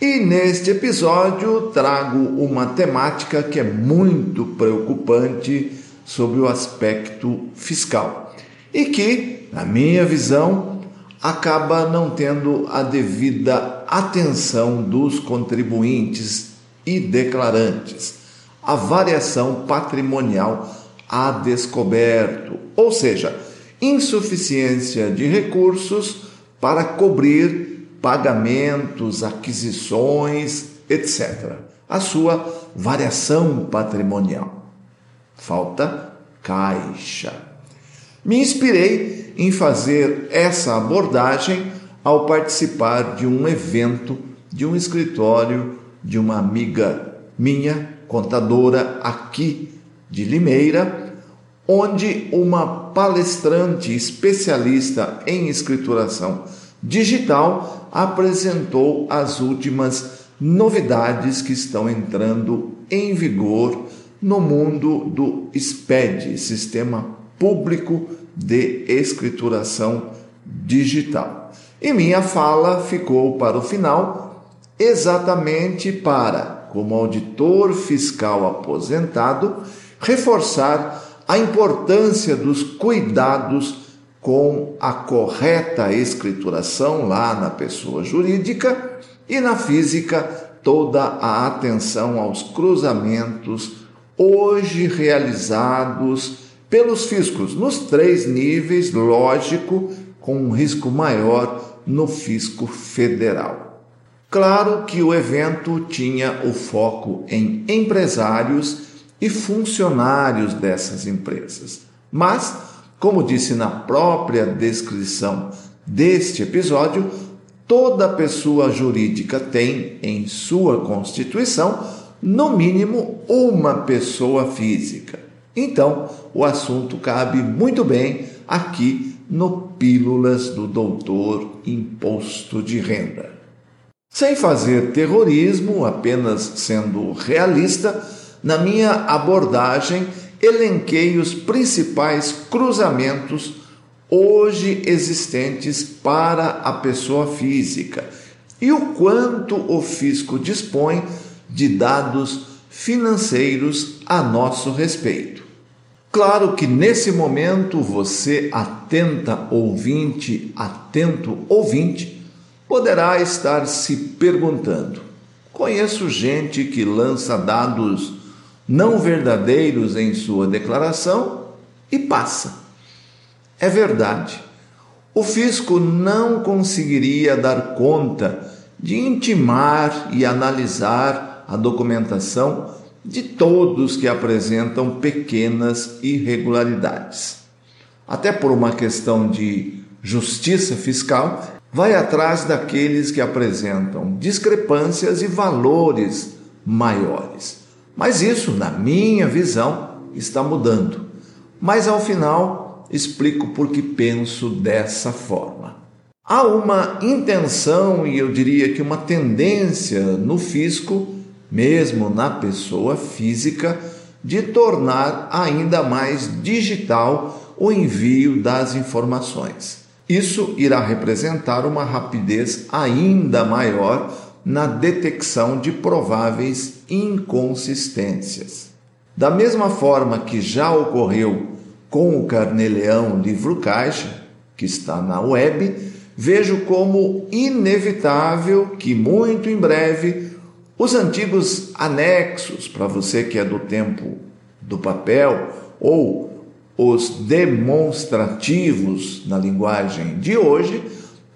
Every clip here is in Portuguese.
E neste episódio trago uma temática que é muito preocupante sobre o aspecto fiscal e que, na minha visão, acaba não tendo a devida atenção dos contribuintes e declarantes. A variação patrimonial a descoberto, ou seja, insuficiência de recursos para cobrir pagamentos, aquisições, etc. A sua variação patrimonial. Falta caixa. Me inspirei em fazer essa abordagem ao participar de um evento de um escritório de uma amiga minha, contadora aqui de Limeira, onde uma palestrante especialista em escrituração digital apresentou as últimas novidades que estão entrando em vigor no mundo do SPED, Sistema Público de Escrituração Digital. E minha fala ficou para o final exatamente para, como auditor fiscal aposentado, reforçar a importância dos cuidados com a correta escrituração lá na pessoa jurídica e na física toda a atenção aos cruzamentos hoje realizados pelos fiscos nos três níveis, lógico, com um risco maior no fisco federal. Claro que o evento tinha o foco em empresários e funcionários dessas empresas, mas como disse na própria descrição deste episódio, toda pessoa jurídica tem em sua constituição, no mínimo, uma pessoa física. Então, o assunto cabe muito bem aqui no Pílulas do Doutor Imposto de Renda. Sem fazer terrorismo, apenas sendo realista, na minha abordagem elenquei os principais cruzamentos hoje existentes para a pessoa física e o quanto o fisco dispõe de dados financeiros a nosso respeito. Claro que nesse momento você, atenta ouvinte, atento ouvinte, poderá estar se perguntando: conheço gente que lança dados não verdadeiros em sua declaração e passa. É verdade. O fisco não conseguiria dar conta de intimar e analisar a documentação de todos que apresentam pequenas irregularidades. Até por uma questão de justiça fiscal, vai atrás daqueles que apresentam discrepâncias e valores maiores. Mas isso, na minha visão, está mudando. Mas ao final explico por que penso dessa forma. Há uma intenção e eu diria que uma tendência no fisco, mesmo na pessoa física, de tornar ainda mais digital o envio das informações. Isso irá representar uma rapidez ainda maior na detecção de prováveis inconsistências. Da mesma forma que já ocorreu com o Carneleão Livro Caixa, que está na web, vejo como inevitável que muito em breve os antigos anexos, para você que é do tempo do papel, ou os demonstrativos na linguagem de hoje,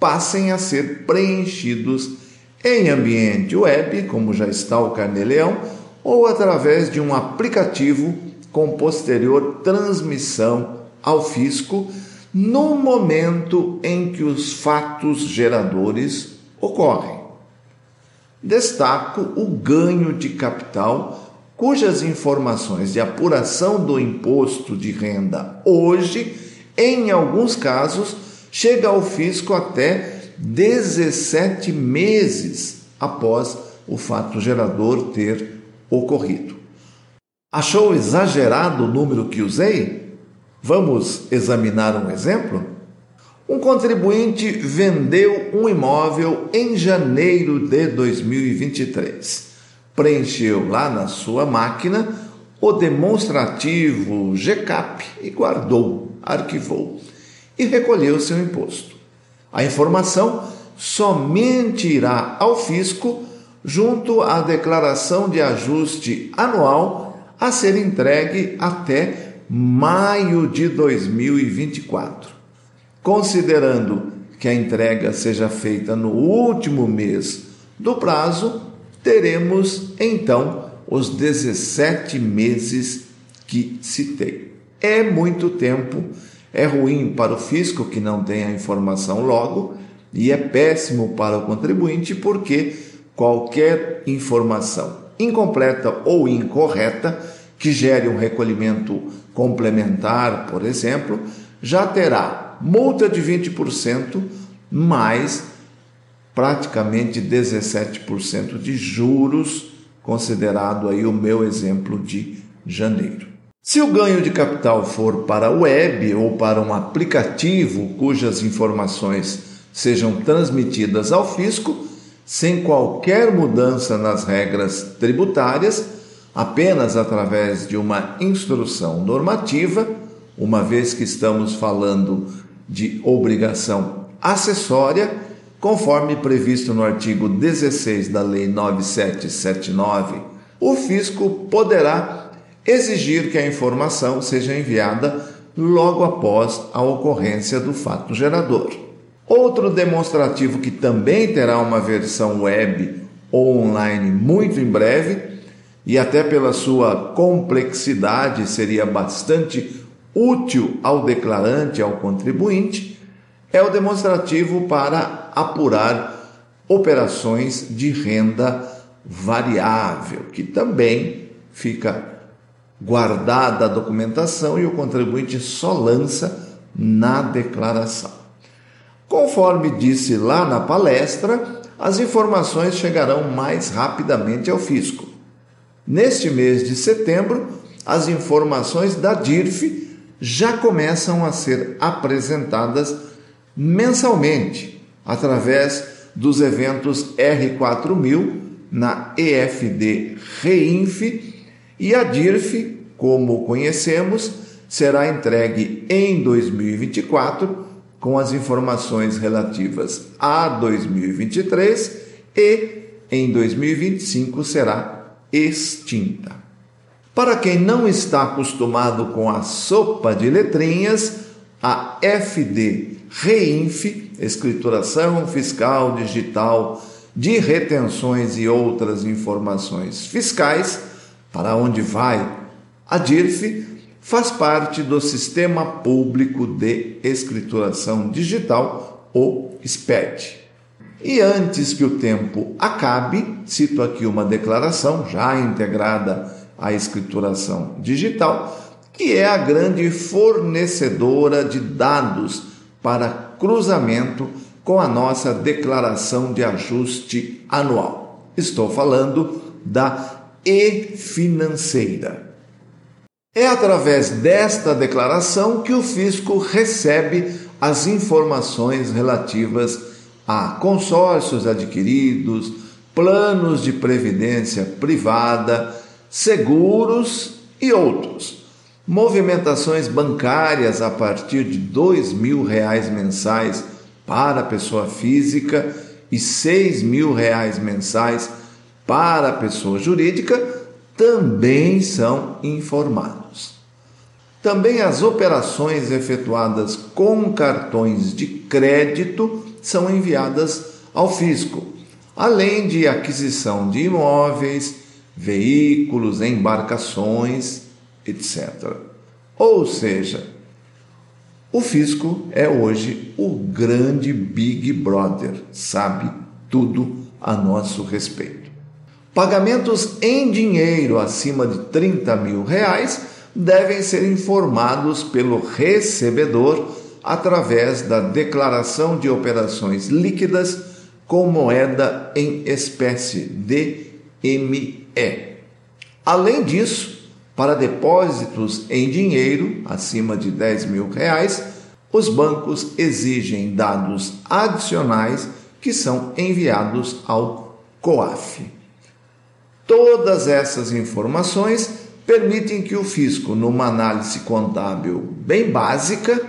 passem a ser preenchidos em ambiente web, como já está o Carneleão, ou através de um aplicativo com posterior transmissão ao fisco no momento em que os fatos geradores ocorrem. destaco o ganho de capital, cujas informações de apuração do imposto de renda hoje, em alguns casos, chega ao fisco até 17 meses após o fato gerador ter ocorrido. Achou exagerado o número que usei? Vamos examinar um exemplo? Um contribuinte vendeu um imóvel em janeiro de 2023. Preencheu lá na sua máquina o demonstrativo GCAP e guardou, arquivou e recolheu seu imposto. A informação somente irá ao fisco junto à declaração de ajuste anual a ser entregue até maio de 2024 considerando que a entrega seja feita no último mês do prazo, teremos então os 17 meses que citei. É muito tempo, é ruim para o fisco que não tem a informação logo e é péssimo para o contribuinte porque qualquer informação incompleta ou incorreta que gere um recolhimento complementar, por exemplo, já terá multa de 20%, mais praticamente 17% de juros, considerado aí o meu exemplo de janeiro. Se o ganho de capital for para web ou para um aplicativo cujas informações sejam transmitidas ao fisco, sem qualquer mudança nas regras tributárias, apenas através de uma instrução normativa, uma vez que estamos falando de obrigação acessória, conforme previsto no artigo 16 da Lei 9779, o fisco poderá exigir que a informação seja enviada logo após a ocorrência do fato gerador. Outro demonstrativo que também terá uma versão web ou online muito em breve, e até pela sua complexidade seria bastante útil ao declarante, ao contribuinte, é o demonstrativo para apurar operações de renda variável, que também fica guardada a documentação e o contribuinte só lança na declaração. Conforme disse lá na palestra, as informações chegarão mais rapidamente ao fisco. Neste mês de setembro, as informações da DIRF já começam a ser apresentadas mensalmente através dos eventos R4000 na EFD Reinf e a DIRF, como conhecemos, será entregue em 2024 com as informações relativas a 2023 e em 2025 será extinta. Para quem não está acostumado com a sopa de letrinhas, a FD Reinf, Escrituração Fiscal Digital de Retenções e outras informações fiscais, para onde vai a DIRF, faz parte do Sistema Público de Escrituração Digital, o SPED. E antes que o tempo acabe, cito aqui uma declaração já integrada a escrituração digital, que é a grande fornecedora de dados para cruzamento com a nossa declaração de ajuste anual. Estou falando da e-financeira. É através desta declaração que o fisco recebe as informações relativas a consórcios adquiridos, planos de previdência privada, seguros e outros. Movimentações bancárias a partir de dois mil reais mensais para a pessoa física e seis mil reais mensais para a pessoa jurídica também são informados. Também as operações efetuadas com cartões de crédito são enviadas ao fisco, além de aquisição de imóveis, veículos, embarcações, etc. Ou seja, o fisco é hoje o grande Big Brother, sabe tudo a nosso respeito. Pagamentos em dinheiro acima de 30 mil reais devem ser informados pelo recebedor através da declaração de operações líquidas com moeda em espécie DME. Além disso, para depósitos em dinheiro acima de 10 mil reais, os bancos exigem dados adicionais que são enviados ao COAF. Todas essas informações permitem que o fisco, numa análise contábil bem básica,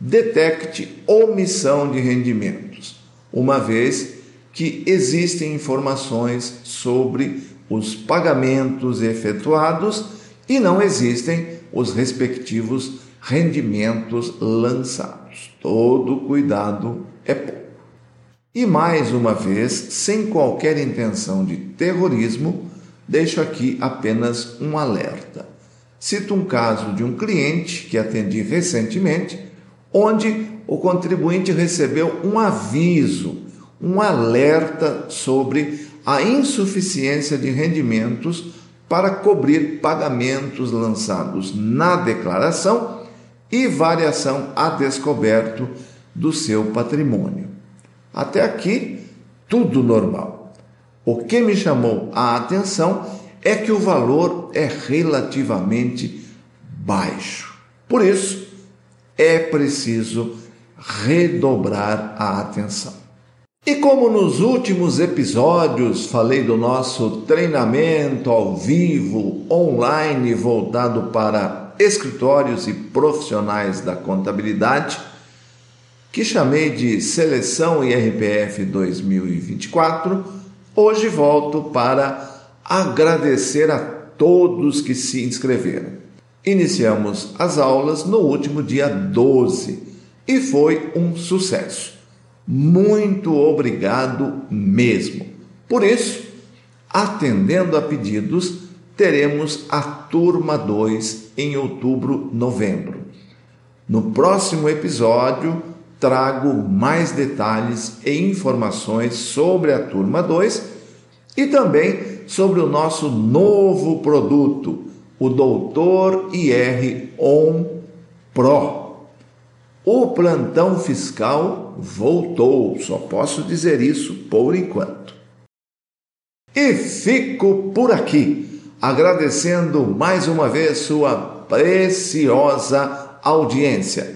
detecte omissão de rendimentos, uma vez que existem informações sobre os pagamentos efetuados e não existem os respectivos rendimentos lançados. Todo cuidado é pouco. E mais uma vez, sem qualquer intenção de terrorismo, deixo aqui apenas um alerta. Cito um caso de um cliente que atendi recentemente, onde o contribuinte recebeu um aviso, um alerta sobre a insuficiência de rendimentos para cobrir pagamentos lançados na declaração e variação a descoberto do seu patrimônio. Até aqui, tudo normal. O que me chamou a atenção é que o valor é relativamente baixo. Por isso, é preciso redobrar a atenção. E como nos últimos episódios falei do nosso treinamento ao vivo, online, voltado para escritórios e profissionais da contabilidade, que chamei de Seleção IRPF 2024, hoje volto para agradecer a todos que se inscreveram. Iniciamos as aulas no último dia 12 e foi um sucesso. Muito obrigado mesmo. Por isso, atendendo a pedidos, teremos a turma 2 em outubro, novembro. No próximo episódio, trago mais detalhes e informações sobre a turma 2 e também sobre o nosso novo produto, o Doutor IR On Pro. O plantão fiscal voltou, só posso dizer isso por enquanto. E fico por aqui, agradecendo mais uma vez sua preciosa audiência.